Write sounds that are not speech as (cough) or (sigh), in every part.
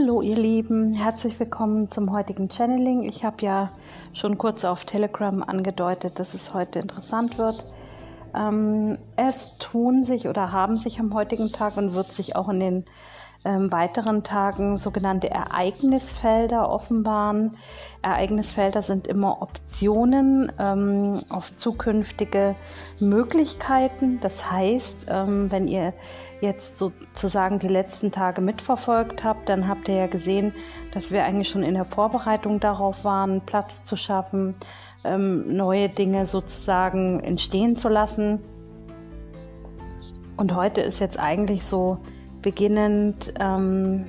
Hallo ihr Lieben, herzlich willkommen zum heutigen Channeling. Ich habe ja schon kurz auf Telegram angedeutet, dass es heute interessant wird. Ähm, es tun sich oder haben sich am heutigen Tag und wird sich auch in den ähm, weiteren Tagen sogenannte Ereignisfelder offenbaren. Ereignisfelder sind immer Optionen ähm, auf zukünftige Möglichkeiten. Das heißt, ähm, wenn ihr jetzt sozusagen die letzten Tage mitverfolgt habt, dann habt ihr ja gesehen, dass wir eigentlich schon in der Vorbereitung darauf waren, Platz zu schaffen, ähm, neue Dinge sozusagen entstehen zu lassen. Und heute ist jetzt eigentlich so beginnend ähm,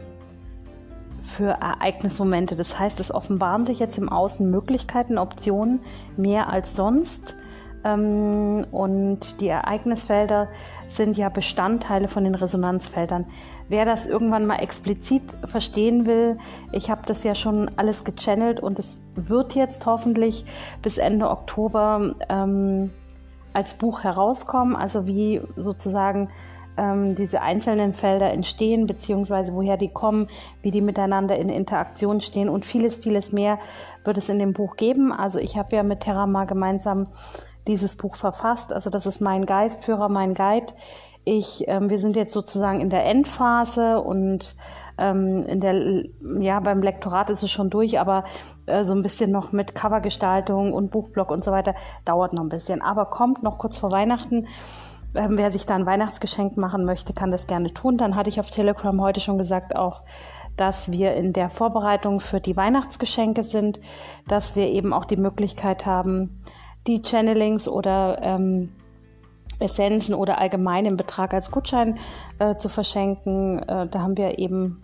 für Ereignismomente. Das heißt, es offenbaren sich jetzt im Außen Möglichkeiten, Optionen mehr als sonst. Ähm, und die Ereignisfelder sind ja Bestandteile von den Resonanzfeldern. Wer das irgendwann mal explizit verstehen will, ich habe das ja schon alles gechannelt und es wird jetzt hoffentlich bis Ende Oktober ähm, als Buch herauskommen, also wie sozusagen ähm, diese einzelnen Felder entstehen, beziehungsweise woher die kommen, wie die miteinander in Interaktion stehen und vieles, vieles mehr wird es in dem Buch geben. Also ich habe ja mit Terama gemeinsam dieses Buch verfasst. Also das ist mein Geistführer, mein Guide. Ich, ähm, wir sind jetzt sozusagen in der Endphase und ähm, in der, ja, beim Lektorat ist es schon durch, aber äh, so ein bisschen noch mit Covergestaltung und Buchblock und so weiter dauert noch ein bisschen. Aber kommt noch kurz vor Weihnachten. Ähm, wer sich da ein Weihnachtsgeschenk machen möchte, kann das gerne tun. Dann hatte ich auf Telegram heute schon gesagt auch, dass wir in der Vorbereitung für die Weihnachtsgeschenke sind, dass wir eben auch die Möglichkeit haben, die Channelings oder ähm, Essenzen oder allgemeinen Betrag als Gutschein äh, zu verschenken. Äh, da haben wir eben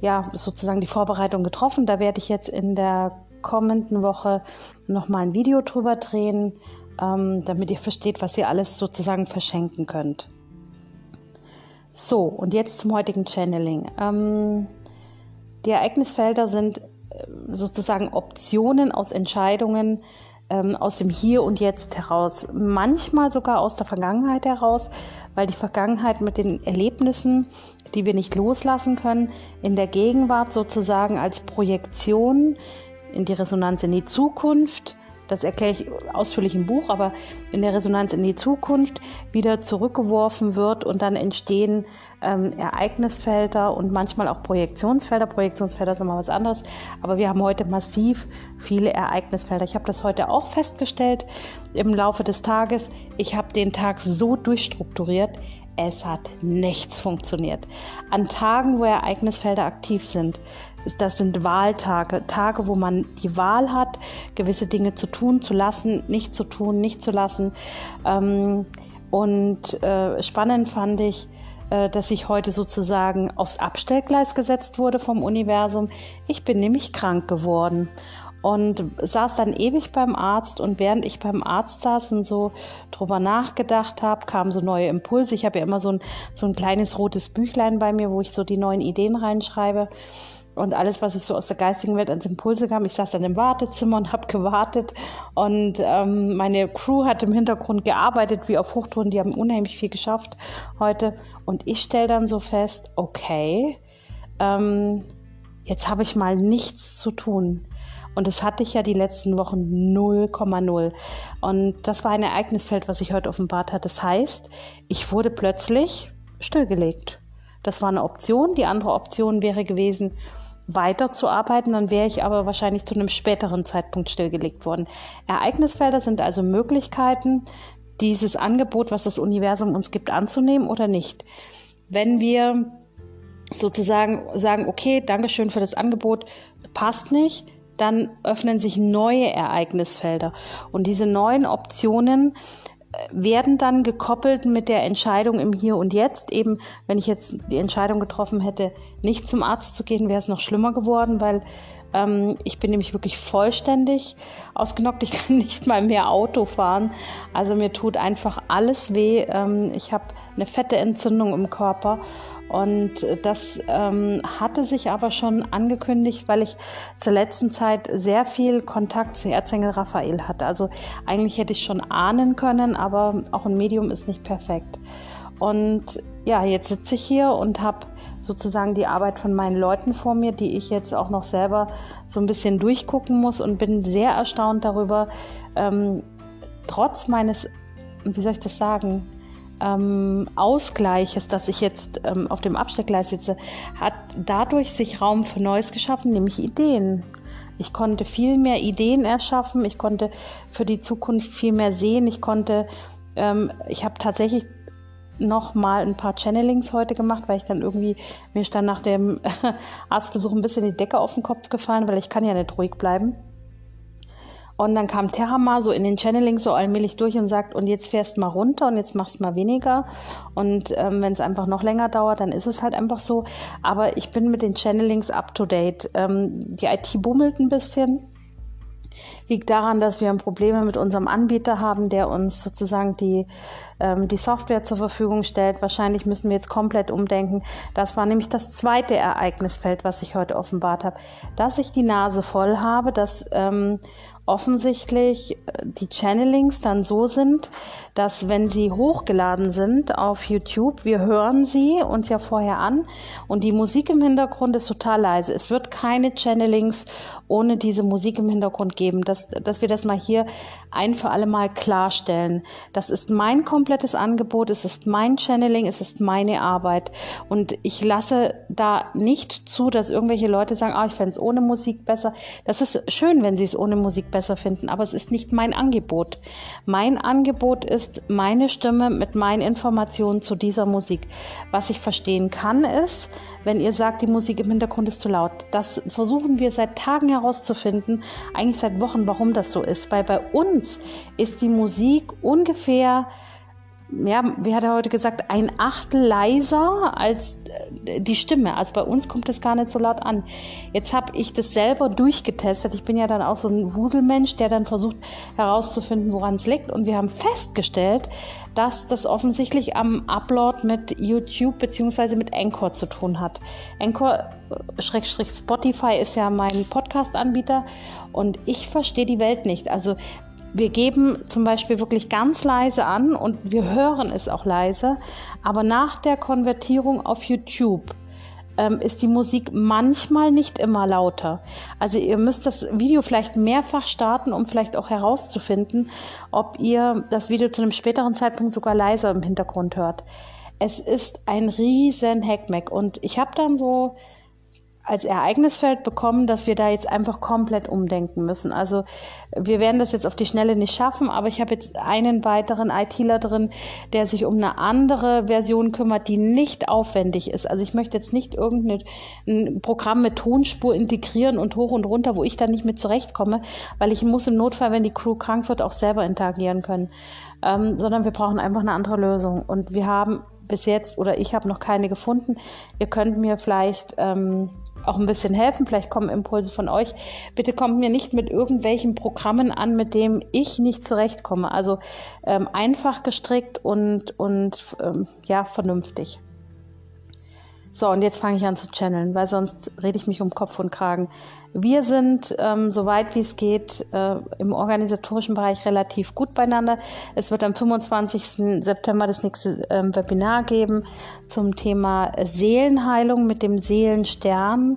ja sozusagen die Vorbereitung getroffen. Da werde ich jetzt in der kommenden Woche nochmal ein Video drüber drehen, ähm, damit ihr versteht, was ihr alles sozusagen verschenken könnt. So, und jetzt zum heutigen Channeling. Ähm, die Ereignisfelder sind äh, sozusagen Optionen aus Entscheidungen, ähm, aus dem Hier und Jetzt heraus, manchmal sogar aus der Vergangenheit heraus, weil die Vergangenheit mit den Erlebnissen, die wir nicht loslassen können, in der Gegenwart sozusagen als Projektion in die Resonanz in die Zukunft das erkläre ich ausführlich im Buch, aber in der Resonanz in die Zukunft wieder zurückgeworfen wird und dann entstehen ähm, Ereignisfelder und manchmal auch Projektionsfelder. Projektionsfelder ist nochmal was anderes, aber wir haben heute massiv viele Ereignisfelder. Ich habe das heute auch festgestellt im Laufe des Tages. Ich habe den Tag so durchstrukturiert, es hat nichts funktioniert. An Tagen, wo Ereignisfelder aktiv sind, das sind Wahltage, Tage, wo man die Wahl hat, gewisse Dinge zu tun, zu lassen, nicht zu tun, nicht zu lassen. Ähm, und äh, spannend fand ich, äh, dass ich heute sozusagen aufs Abstellgleis gesetzt wurde vom Universum. Ich bin nämlich krank geworden und saß dann ewig beim Arzt und während ich beim Arzt saß und so drüber nachgedacht habe, kamen so neue Impulse. Ich habe ja immer so ein, so ein kleines rotes Büchlein bei mir, wo ich so die neuen Ideen reinschreibe und alles, was ich so aus der geistigen Welt ans Impulse kam. Ich saß dann im Wartezimmer und habe gewartet und ähm, meine Crew hat im Hintergrund gearbeitet, wie auf Hochtouren. Die haben unheimlich viel geschafft heute und ich stelle dann so fest, okay, ähm, jetzt habe ich mal nichts zu tun. Und das hatte ich ja die letzten Wochen 0,0. Und das war ein Ereignisfeld, was sich heute offenbart hat. Das heißt, ich wurde plötzlich stillgelegt. Das war eine Option. Die andere Option wäre gewesen, weiterzuarbeiten, dann wäre ich aber wahrscheinlich zu einem späteren Zeitpunkt stillgelegt worden. Ereignisfelder sind also Möglichkeiten, dieses Angebot, was das Universum uns gibt, anzunehmen oder nicht. Wenn wir sozusagen sagen, okay, Dankeschön für das Angebot, passt nicht, dann öffnen sich neue Ereignisfelder. Und diese neuen Optionen werden dann gekoppelt mit der Entscheidung im Hier und Jetzt. Eben, wenn ich jetzt die Entscheidung getroffen hätte, nicht zum Arzt zu gehen, wäre es noch schlimmer geworden, weil ähm, ich bin nämlich wirklich vollständig ausgenockt. Ich kann (laughs) nicht mal mehr Auto fahren. Also mir tut einfach alles weh. Ähm, ich habe eine fette Entzündung im Körper und das ähm, hatte sich aber schon angekündigt, weil ich zur letzten Zeit sehr viel Kontakt zu Erzengel Raphael hatte. Also eigentlich hätte ich schon ahnen können, aber auch ein Medium ist nicht perfekt. Und ja, jetzt sitze ich hier und habe sozusagen die Arbeit von meinen Leuten vor mir, die ich jetzt auch noch selber so ein bisschen durchgucken muss und bin sehr erstaunt darüber, ähm, trotz meines, wie soll ich das sagen, ähm, Ausgleiches, dass ich jetzt ähm, auf dem Absteckgleis sitze, hat dadurch sich Raum für Neues geschaffen, nämlich Ideen. Ich konnte viel mehr Ideen erschaffen, ich konnte für die Zukunft viel mehr sehen, ich konnte, ähm, ich habe tatsächlich noch mal ein paar Channelings heute gemacht, weil ich dann irgendwie, mir dann nach dem (laughs) Arztbesuch ein bisschen die Decke auf den Kopf gefallen, weil ich kann ja nicht ruhig bleiben. Und dann kam Terama so in den Channeling so allmählich durch und sagt, und jetzt fährst mal runter und jetzt machst mal weniger. Und ähm, wenn es einfach noch länger dauert, dann ist es halt einfach so. Aber ich bin mit den Channelings up to date. Ähm, die IT bummelt ein bisschen. Liegt daran, dass wir Probleme mit unserem Anbieter haben, der uns sozusagen die, ähm, die Software zur Verfügung stellt. Wahrscheinlich müssen wir jetzt komplett umdenken. Das war nämlich das zweite Ereignisfeld, was ich heute offenbart habe. Dass ich die Nase voll habe, dass ähm, offensichtlich äh, die Channelings dann so sind, dass wenn sie hochgeladen sind auf YouTube, wir hören sie uns ja vorher an und die Musik im Hintergrund ist total leise. Es wird keine Channelings ohne diese Musik im Hintergrund geben, dass, dass wir das mal hier ein für alle Mal klarstellen. Das ist mein komplettes Angebot, es ist mein Channeling, es ist meine Arbeit und ich lasse da nicht zu, dass irgendwelche Leute sagen, ah, ich fände es ohne Musik besser. Das ist schön, wenn sie es ohne Musik besser finden, aber es ist nicht mein Angebot. Mein Angebot ist meine Stimme mit meinen Informationen zu dieser Musik. Was ich verstehen kann, ist, wenn ihr sagt, die Musik im Hintergrund ist zu laut. Das versuchen wir seit Tagen herauszufinden, eigentlich seit Wochen, warum das so ist. Weil bei uns ist die Musik ungefähr ja, wie hat er heute gesagt, ein Achtel leiser als äh, die Stimme. Also bei uns kommt das gar nicht so laut an. Jetzt habe ich das selber durchgetestet. Ich bin ja dann auch so ein Wuselmensch, der dann versucht herauszufinden, woran es liegt. Und wir haben festgestellt, dass das offensichtlich am Upload mit YouTube beziehungsweise mit Anchor zu tun hat. Anchor Schrägstrich Spotify ist ja mein Podcast-Anbieter und ich verstehe die Welt nicht. Also wir geben zum Beispiel wirklich ganz leise an und wir hören es auch leise, aber nach der Konvertierung auf YouTube ähm, ist die Musik manchmal nicht immer lauter. Also ihr müsst das Video vielleicht mehrfach starten, um vielleicht auch herauszufinden, ob ihr das Video zu einem späteren Zeitpunkt sogar leiser im Hintergrund hört. Es ist ein riesen Hackmack und ich habe dann so als Ereignisfeld bekommen, dass wir da jetzt einfach komplett umdenken müssen. Also wir werden das jetzt auf die Schnelle nicht schaffen, aber ich habe jetzt einen weiteren ITler drin, der sich um eine andere Version kümmert, die nicht aufwendig ist. Also ich möchte jetzt nicht irgendein Programm mit Tonspur integrieren und hoch und runter, wo ich dann nicht mit zurechtkomme, weil ich muss im Notfall, wenn die Crew krank wird, auch selber interagieren können. Ähm, sondern wir brauchen einfach eine andere Lösung. Und wir haben bis jetzt, oder ich habe noch keine gefunden. Ihr könnt mir vielleicht ähm, auch ein bisschen helfen. Vielleicht kommen Impulse von euch. Bitte kommt mir nicht mit irgendwelchen Programmen an, mit dem ich nicht zurechtkomme. Also ähm, einfach gestrickt und, und ähm, ja, vernünftig. So, und jetzt fange ich an zu channeln, weil sonst rede ich mich um Kopf und Kragen. Wir sind, ähm, so weit wie es geht, äh, im organisatorischen Bereich relativ gut beieinander. Es wird am 25. September das nächste ähm, Webinar geben zum Thema Seelenheilung mit dem Seelenstern.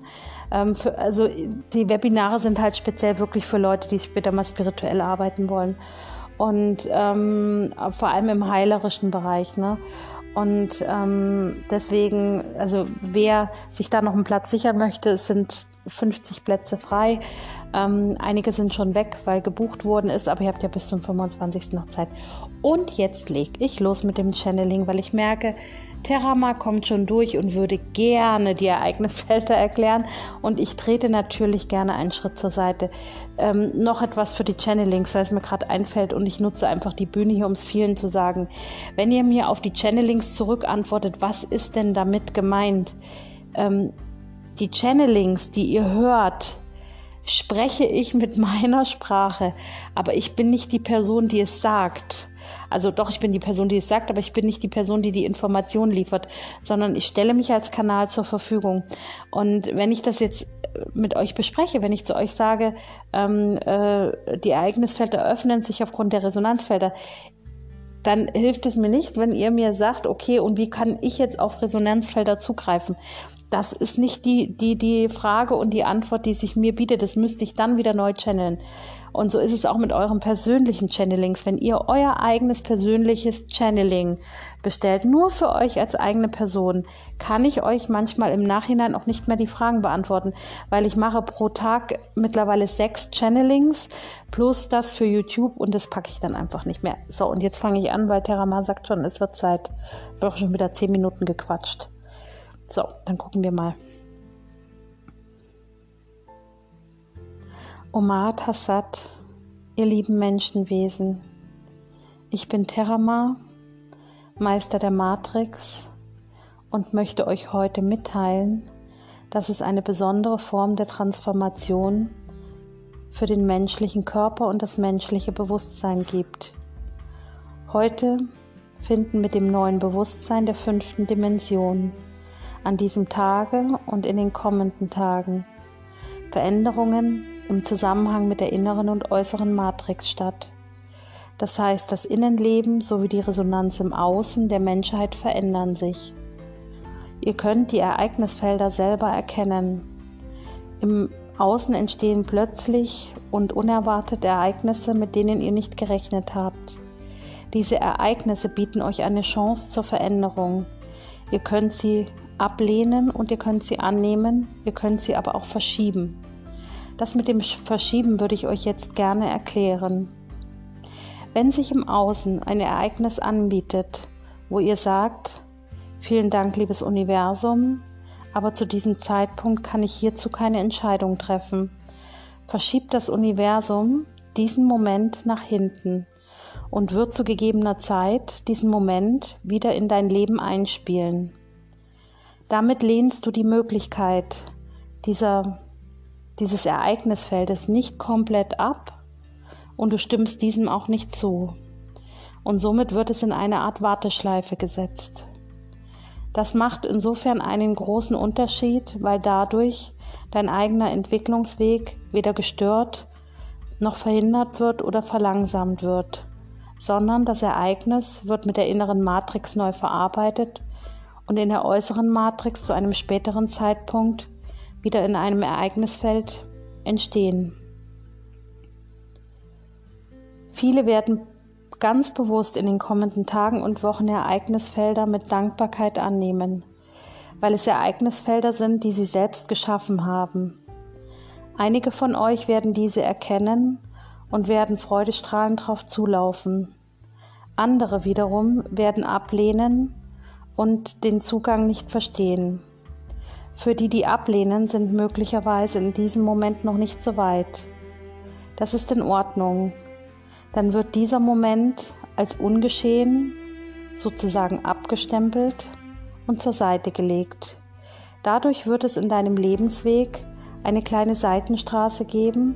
Ähm, für, also die Webinare sind halt speziell wirklich für Leute, die später mal spirituell arbeiten wollen. Und ähm, vor allem im heilerischen Bereich. Ne? Und ähm, deswegen, also wer sich da noch einen Platz sichern möchte, es sind 50 Plätze frei. Ähm, einige sind schon weg, weil gebucht worden ist, aber ihr habt ja bis zum 25. noch Zeit. Und jetzt lege ich los mit dem Channeling, weil ich merke, Terama kommt schon durch und würde gerne die Ereignisfelder (laughs) erklären. Und ich trete natürlich gerne einen Schritt zur Seite. Ähm, noch etwas für die Channelings, weil es mir gerade einfällt und ich nutze einfach die Bühne hier, um es vielen zu sagen. Wenn ihr mir auf die Channelings zurückantwortet, was ist denn damit gemeint? Ähm, die Channelings, die ihr hört, spreche ich mit (laughs) meiner Sprache, aber ich bin nicht die Person, die es sagt. Also doch, ich bin die Person, die es sagt, aber ich bin nicht die Person, die die Information liefert, sondern ich stelle mich als Kanal zur Verfügung. Und wenn ich das jetzt äh, mit euch bespreche, wenn ich zu euch sage, ähm, äh, die Ereignisfelder öffnen sich aufgrund der Resonanzfelder, dann hilft es mir nicht, wenn ihr mir sagt, okay, und wie kann ich jetzt auf Resonanzfelder zugreifen? Das ist nicht die, die, die Frage und die Antwort, die sich mir bietet. Das müsste ich dann wieder neu channeln. Und so ist es auch mit euren persönlichen Channelings. Wenn ihr euer eigenes persönliches Channeling bestellt, nur für euch als eigene Person, kann ich euch manchmal im Nachhinein auch nicht mehr die Fragen beantworten, weil ich mache pro Tag mittlerweile sechs Channelings plus das für YouTube und das packe ich dann einfach nicht mehr. So, und jetzt fange ich an, weil Terama sagt schon, es wird Zeit. Ich habe schon wieder zehn Minuten gequatscht. So, dann gucken wir mal. Omar Tassat, ihr lieben Menschenwesen. Ich bin Terama, Meister der Matrix und möchte euch heute mitteilen, dass es eine besondere Form der Transformation für den menschlichen Körper und das menschliche Bewusstsein gibt. Heute finden mit dem neuen Bewusstsein der fünften Dimension an diesem Tage und in den kommenden Tagen Veränderungen im Zusammenhang mit der inneren und äußeren Matrix statt. Das heißt, das Innenleben sowie die Resonanz im Außen der Menschheit verändern sich. Ihr könnt die Ereignisfelder selber erkennen. Im Außen entstehen plötzlich und unerwartet Ereignisse, mit denen ihr nicht gerechnet habt. Diese Ereignisse bieten euch eine Chance zur Veränderung. Ihr könnt sie ablehnen und ihr könnt sie annehmen, ihr könnt sie aber auch verschieben. Das mit dem Verschieben würde ich euch jetzt gerne erklären. Wenn sich im Außen ein Ereignis anbietet, wo ihr sagt, vielen Dank, liebes Universum, aber zu diesem Zeitpunkt kann ich hierzu keine Entscheidung treffen, verschiebt das Universum diesen Moment nach hinten und wird zu gegebener Zeit diesen Moment wieder in dein Leben einspielen. Damit lehnst du die Möglichkeit dieser dieses Ereignisfeldes nicht komplett ab und du stimmst diesem auch nicht zu. Und somit wird es in eine Art Warteschleife gesetzt. Das macht insofern einen großen Unterschied, weil dadurch dein eigener Entwicklungsweg weder gestört noch verhindert wird oder verlangsamt wird, sondern das Ereignis wird mit der inneren Matrix neu verarbeitet und in der äußeren Matrix zu einem späteren Zeitpunkt wieder in einem Ereignisfeld entstehen. Viele werden ganz bewusst in den kommenden Tagen und Wochen Ereignisfelder mit Dankbarkeit annehmen, weil es Ereignisfelder sind, die sie selbst geschaffen haben. Einige von euch werden diese erkennen und werden freudestrahlend darauf zulaufen. Andere wiederum werden ablehnen und den Zugang nicht verstehen. Für die, die ablehnen, sind möglicherweise in diesem Moment noch nicht so weit. Das ist in Ordnung. Dann wird dieser Moment als ungeschehen sozusagen abgestempelt und zur Seite gelegt. Dadurch wird es in deinem Lebensweg eine kleine Seitenstraße geben,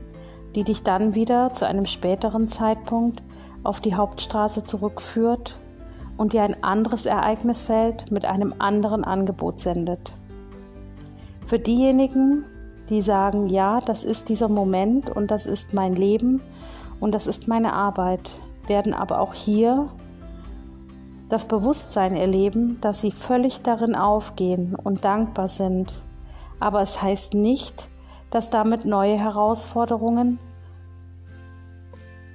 die dich dann wieder zu einem späteren Zeitpunkt auf die Hauptstraße zurückführt und dir ein anderes Ereignisfeld mit einem anderen Angebot sendet. Für diejenigen, die sagen, ja, das ist dieser Moment und das ist mein Leben und das ist meine Arbeit, werden aber auch hier das Bewusstsein erleben, dass sie völlig darin aufgehen und dankbar sind. Aber es heißt nicht, dass damit neue Herausforderungen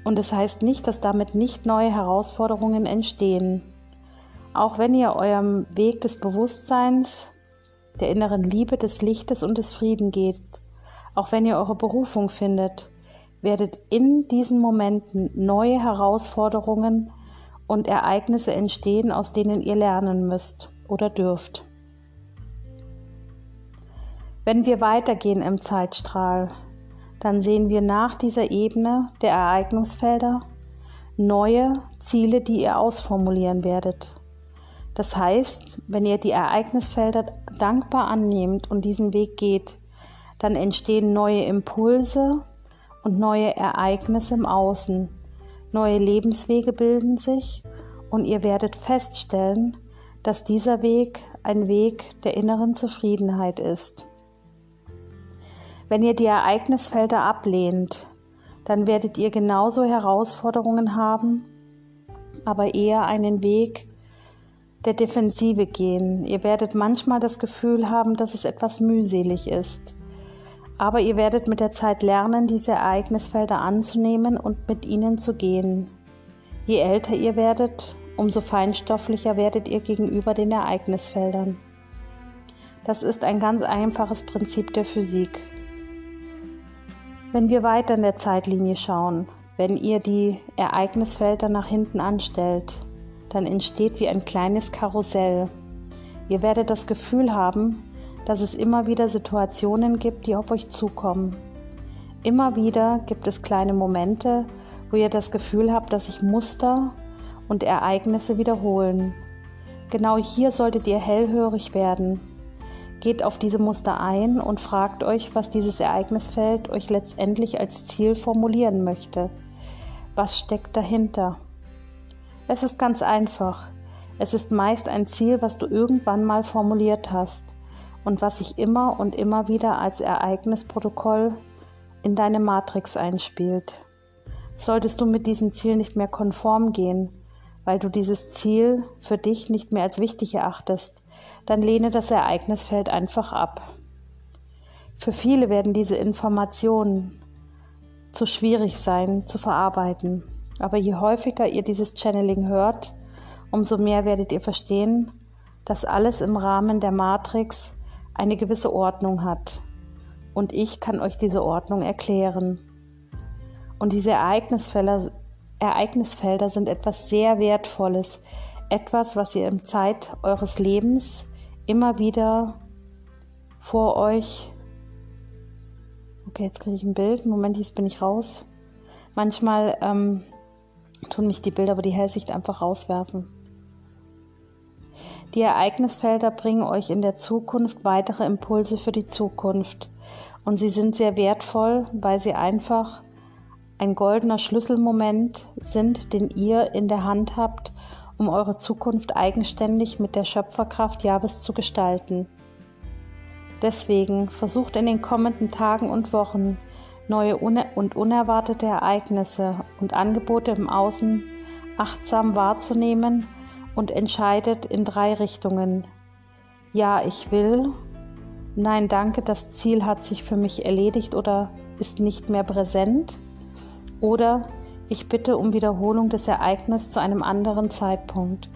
und es heißt nicht, dass damit nicht neue Herausforderungen entstehen. Auch wenn ihr eurem Weg des Bewusstseins der inneren Liebe, des Lichtes und des Frieden geht. Auch wenn ihr eure Berufung findet, werdet in diesen Momenten neue Herausforderungen und Ereignisse entstehen, aus denen ihr lernen müsst oder dürft. Wenn wir weitergehen im Zeitstrahl, dann sehen wir nach dieser Ebene der Ereignisfelder neue Ziele, die ihr ausformulieren werdet. Das heißt, wenn ihr die Ereignisfelder dankbar annehmt und diesen Weg geht, dann entstehen neue Impulse und neue Ereignisse im Außen. Neue Lebenswege bilden sich und ihr werdet feststellen, dass dieser Weg ein Weg der inneren Zufriedenheit ist. Wenn ihr die Ereignisfelder ablehnt, dann werdet ihr genauso Herausforderungen haben aber eher einen Weg der Defensive gehen. Ihr werdet manchmal das Gefühl haben, dass es etwas mühselig ist. Aber ihr werdet mit der Zeit lernen, diese Ereignisfelder anzunehmen und mit ihnen zu gehen. Je älter ihr werdet, umso feinstofflicher werdet ihr gegenüber den Ereignisfeldern. Das ist ein ganz einfaches Prinzip der Physik. Wenn wir weiter in der Zeitlinie schauen, wenn ihr die Ereignisfelder nach hinten anstellt, dann entsteht wie ein kleines Karussell. Ihr werdet das Gefühl haben, dass es immer wieder Situationen gibt, die auf euch zukommen. Immer wieder gibt es kleine Momente, wo ihr das Gefühl habt, dass sich Muster und Ereignisse wiederholen. Genau hier solltet ihr hellhörig werden. Geht auf diese Muster ein und fragt euch, was dieses Ereignisfeld euch letztendlich als Ziel formulieren möchte. Was steckt dahinter? Es ist ganz einfach. Es ist meist ein Ziel, was du irgendwann mal formuliert hast und was sich immer und immer wieder als Ereignisprotokoll in deine Matrix einspielt. Solltest du mit diesem Ziel nicht mehr konform gehen, weil du dieses Ziel für dich nicht mehr als wichtig erachtest, dann lehne das Ereignisfeld einfach ab. Für viele werden diese Informationen zu schwierig sein zu verarbeiten, aber je häufiger ihr dieses Channeling hört, umso mehr werdet ihr verstehen, dass alles im Rahmen der Matrix eine gewisse Ordnung hat. Und ich kann euch diese Ordnung erklären. Und diese Ereignisfelder, Ereignisfelder sind etwas sehr Wertvolles, etwas, was ihr im Zeit eures Lebens immer wieder vor euch. Okay, jetzt kriege ich ein Bild. Moment, jetzt bin ich raus. Manchmal ähm, tun mich die Bilder aber die Hellsicht einfach rauswerfen. Die Ereignisfelder bringen euch in der Zukunft weitere Impulse für die Zukunft. Und sie sind sehr wertvoll, weil sie einfach ein goldener Schlüsselmoment sind, den ihr in der Hand habt, um eure Zukunft eigenständig mit der Schöpferkraft Jahres zu gestalten. Deswegen versucht in den kommenden Tagen und Wochen neue und unerwartete Ereignisse und Angebote im Außen achtsam wahrzunehmen und entscheidet in drei Richtungen. Ja, ich will. Nein, danke, das Ziel hat sich für mich erledigt oder ist nicht mehr präsent. Oder ich bitte um Wiederholung des Ereignisses zu einem anderen Zeitpunkt.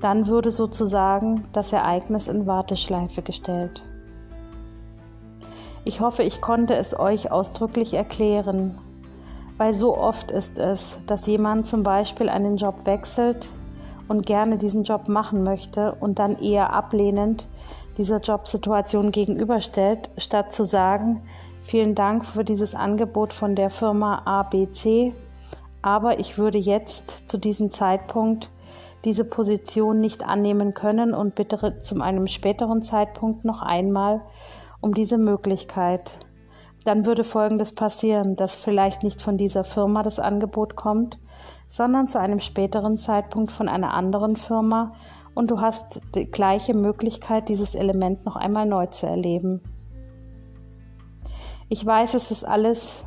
Dann würde sozusagen das Ereignis in Warteschleife gestellt. Ich hoffe, ich konnte es euch ausdrücklich erklären, weil so oft ist es, dass jemand zum Beispiel einen Job wechselt, und gerne diesen Job machen möchte und dann eher ablehnend dieser Jobsituation gegenüberstellt, statt zu sagen, vielen Dank für dieses Angebot von der Firma ABC, aber ich würde jetzt zu diesem Zeitpunkt diese Position nicht annehmen können und bitte zu einem späteren Zeitpunkt noch einmal um diese Möglichkeit. Dann würde Folgendes passieren, dass vielleicht nicht von dieser Firma das Angebot kommt, sondern zu einem späteren Zeitpunkt von einer anderen Firma und du hast die gleiche Möglichkeit, dieses Element noch einmal neu zu erleben. Ich weiß, es ist alles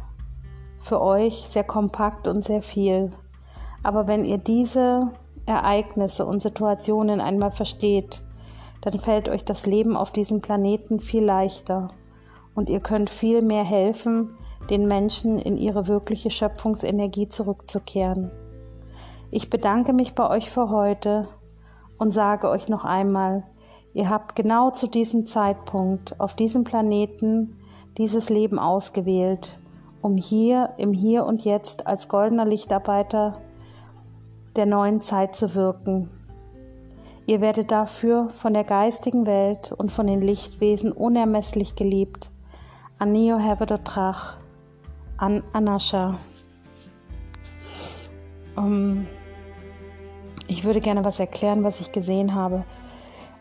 für euch sehr kompakt und sehr viel, aber wenn ihr diese Ereignisse und Situationen einmal versteht, dann fällt euch das Leben auf diesem Planeten viel leichter und ihr könnt viel mehr helfen, den Menschen in ihre wirkliche Schöpfungsenergie zurückzukehren. Ich bedanke mich bei euch für heute und sage euch noch einmal, ihr habt genau zu diesem Zeitpunkt auf diesem Planeten dieses Leben ausgewählt, um hier im Hier und Jetzt als goldener Lichtarbeiter der neuen Zeit zu wirken. Ihr werdet dafür von der geistigen Welt und von den Lichtwesen unermesslich geliebt. Anio Hevedotrach, an Anascha. Um, ich würde gerne was erklären, was ich gesehen habe.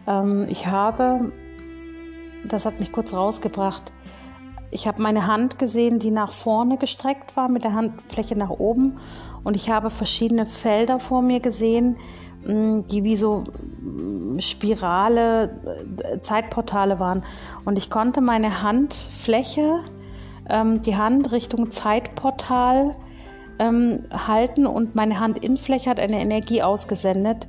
Ähm, ich habe, das hat mich kurz rausgebracht, ich habe meine Hand gesehen, die nach vorne gestreckt war, mit der Handfläche nach oben. Und ich habe verschiedene Felder vor mir gesehen, die wie so Spirale, äh, Zeitportale waren. Und ich konnte meine Handfläche, ähm, die Hand Richtung Zeitportal ähm, halten und meine Handinnenfläche hat eine Energie ausgesendet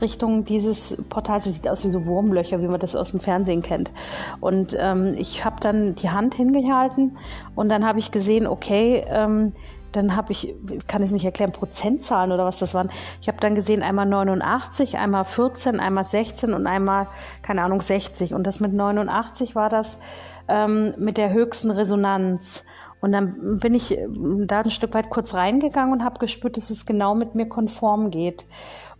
Richtung dieses Portals. Es sieht aus wie so Wurmlöcher, wie man das aus dem Fernsehen kennt. Und ähm, ich habe dann die Hand hingehalten und dann habe ich gesehen, okay, ähm, dann habe ich, kann ich es nicht erklären, Prozentzahlen oder was das waren. Ich habe dann gesehen, einmal 89, einmal 14, einmal 16 und einmal, keine Ahnung, 60. Und das mit 89 war das ähm, mit der höchsten Resonanz. Und dann bin ich äh, da ein Stück weit kurz reingegangen und habe gespürt, dass es genau mit mir konform geht.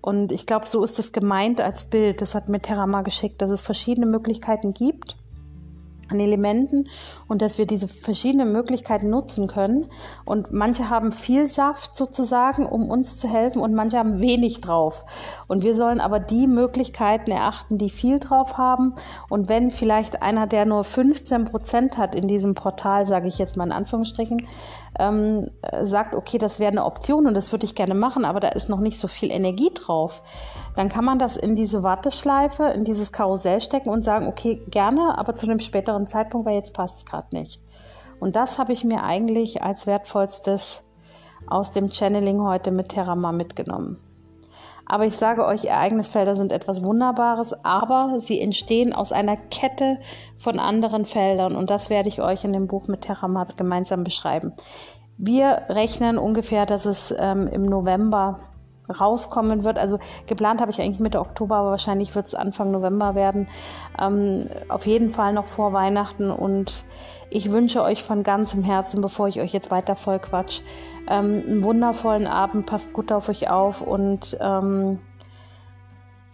Und ich glaube, so ist es gemeint als Bild. Das hat mir Terama geschickt, dass es verschiedene Möglichkeiten gibt an Elementen und dass wir diese verschiedenen Möglichkeiten nutzen können. Und manche haben viel Saft sozusagen, um uns zu helfen und manche haben wenig drauf. Und wir sollen aber die Möglichkeiten erachten, die viel drauf haben. Und wenn vielleicht einer, der nur 15 Prozent hat in diesem Portal, sage ich jetzt mal in Anführungsstrichen, ähm, sagt, okay, das wäre eine Option und das würde ich gerne machen, aber da ist noch nicht so viel Energie drauf, dann kann man das in diese Warteschleife, in dieses Karussell stecken und sagen, okay, gerne, aber zu einem späteren Zeitpunkt, weil jetzt passt es gerade nicht. Und das habe ich mir eigentlich als wertvollstes aus dem Channeling heute mit Terama mitgenommen. Aber ich sage euch, Ereignisfelder sind etwas Wunderbares, aber sie entstehen aus einer Kette von anderen Feldern und das werde ich euch in dem Buch mit Terramat gemeinsam beschreiben. Wir rechnen ungefähr, dass es ähm, im November rauskommen wird. Also geplant habe ich eigentlich Mitte Oktober, aber wahrscheinlich wird es Anfang November werden. Ähm, auf jeden Fall noch vor Weihnachten und ich wünsche euch von ganzem Herzen, bevor ich euch jetzt weiter voll quatsch, ähm, einen wundervollen Abend, passt gut auf euch auf und ähm,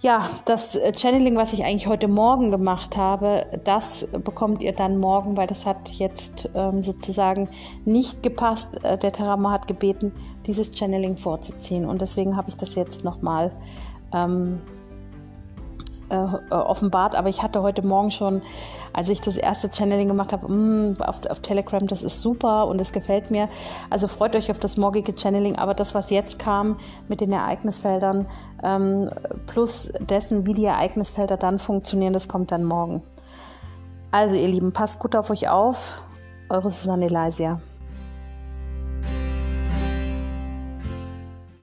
ja, das Channeling, was ich eigentlich heute Morgen gemacht habe, das bekommt ihr dann morgen, weil das hat jetzt ähm, sozusagen nicht gepasst. Äh, der Terama hat gebeten, dieses Channeling vorzuziehen und deswegen habe ich das jetzt nochmal ähm, äh, offenbart, aber ich hatte heute Morgen schon, als ich das erste Channeling gemacht habe, mm, auf, auf Telegram, das ist super und es gefällt mir. Also freut euch auf das morgige Channeling, aber das, was jetzt kam mit den Ereignisfeldern, ähm, plus dessen, wie die Ereignisfelder dann funktionieren, das kommt dann morgen. Also ihr Lieben, passt gut auf euch auf. Eure Susanne Elysia.